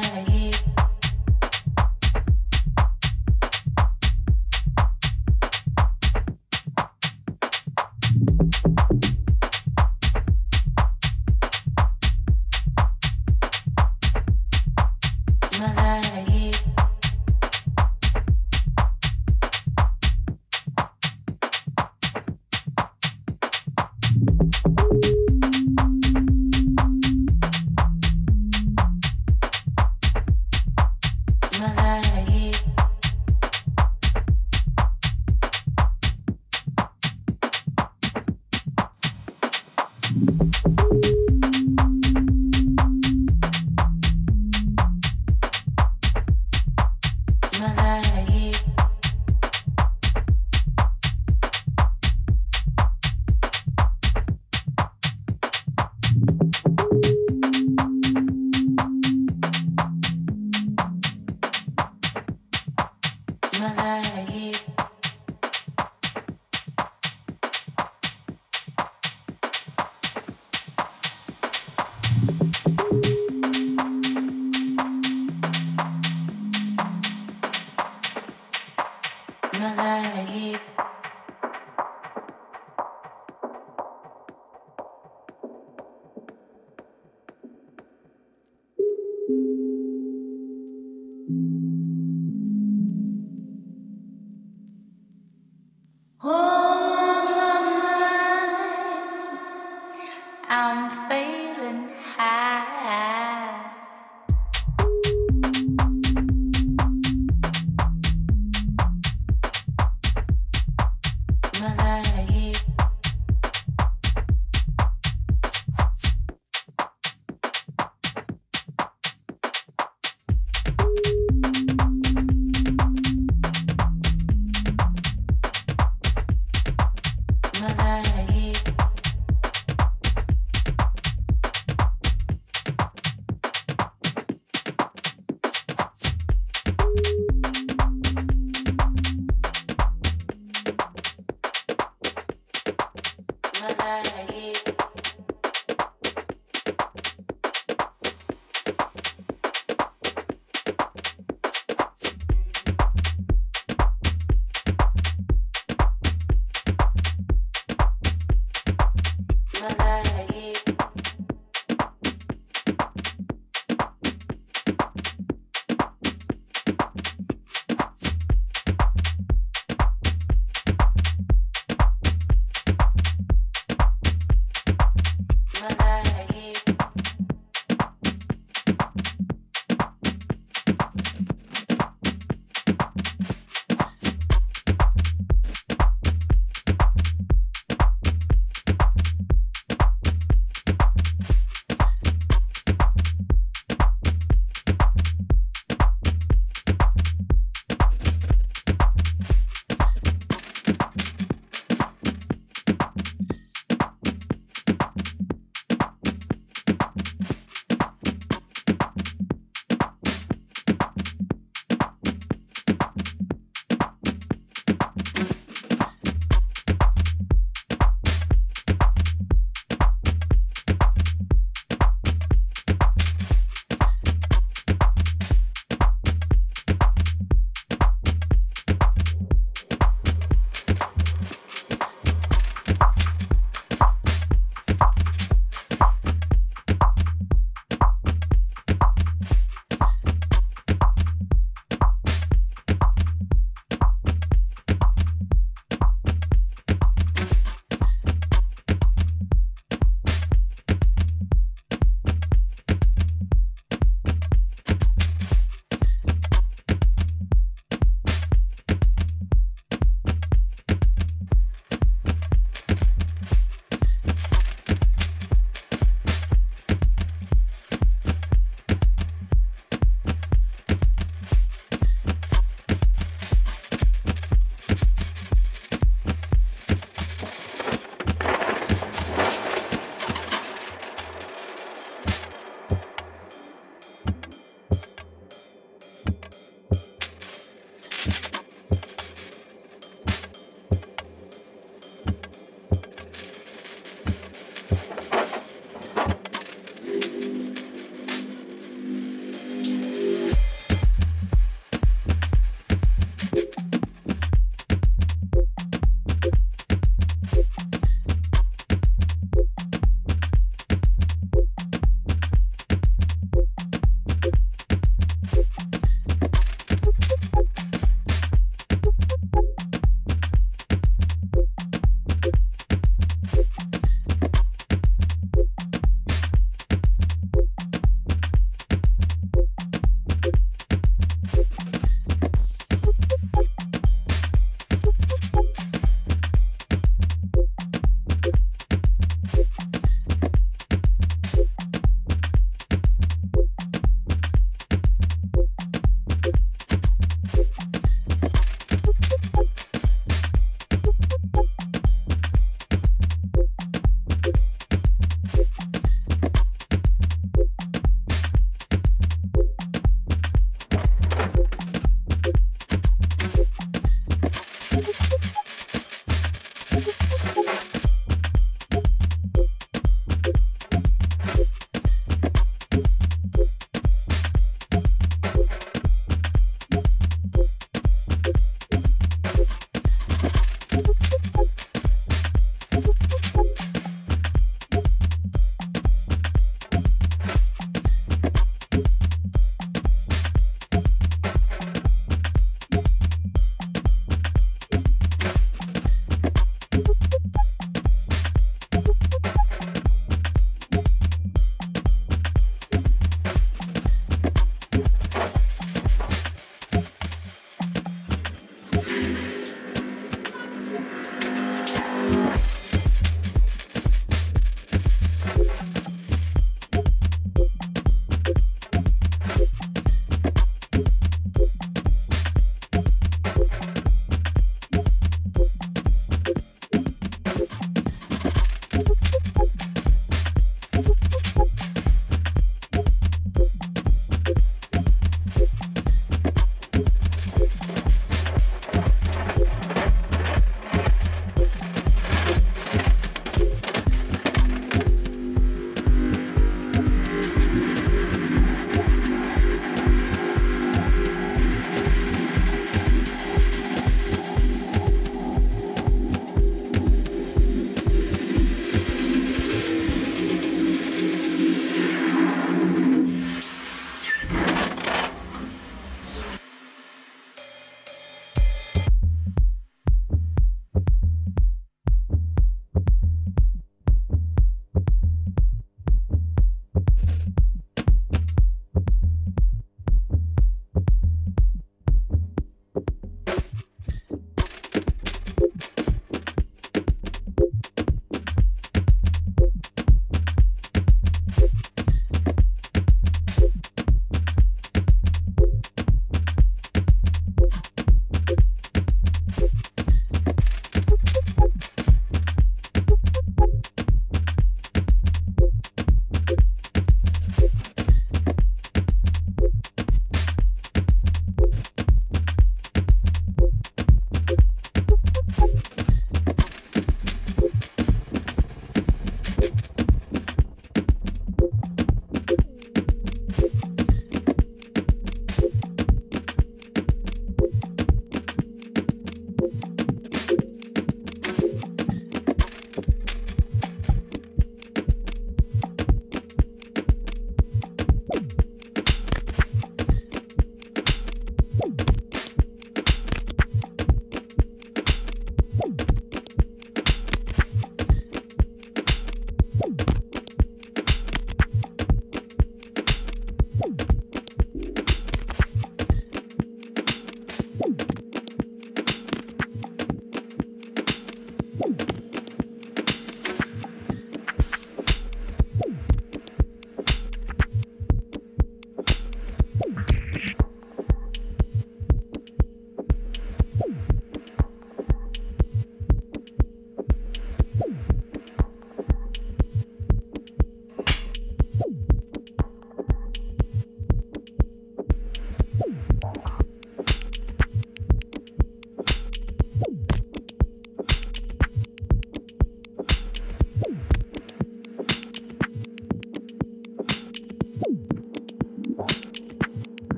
like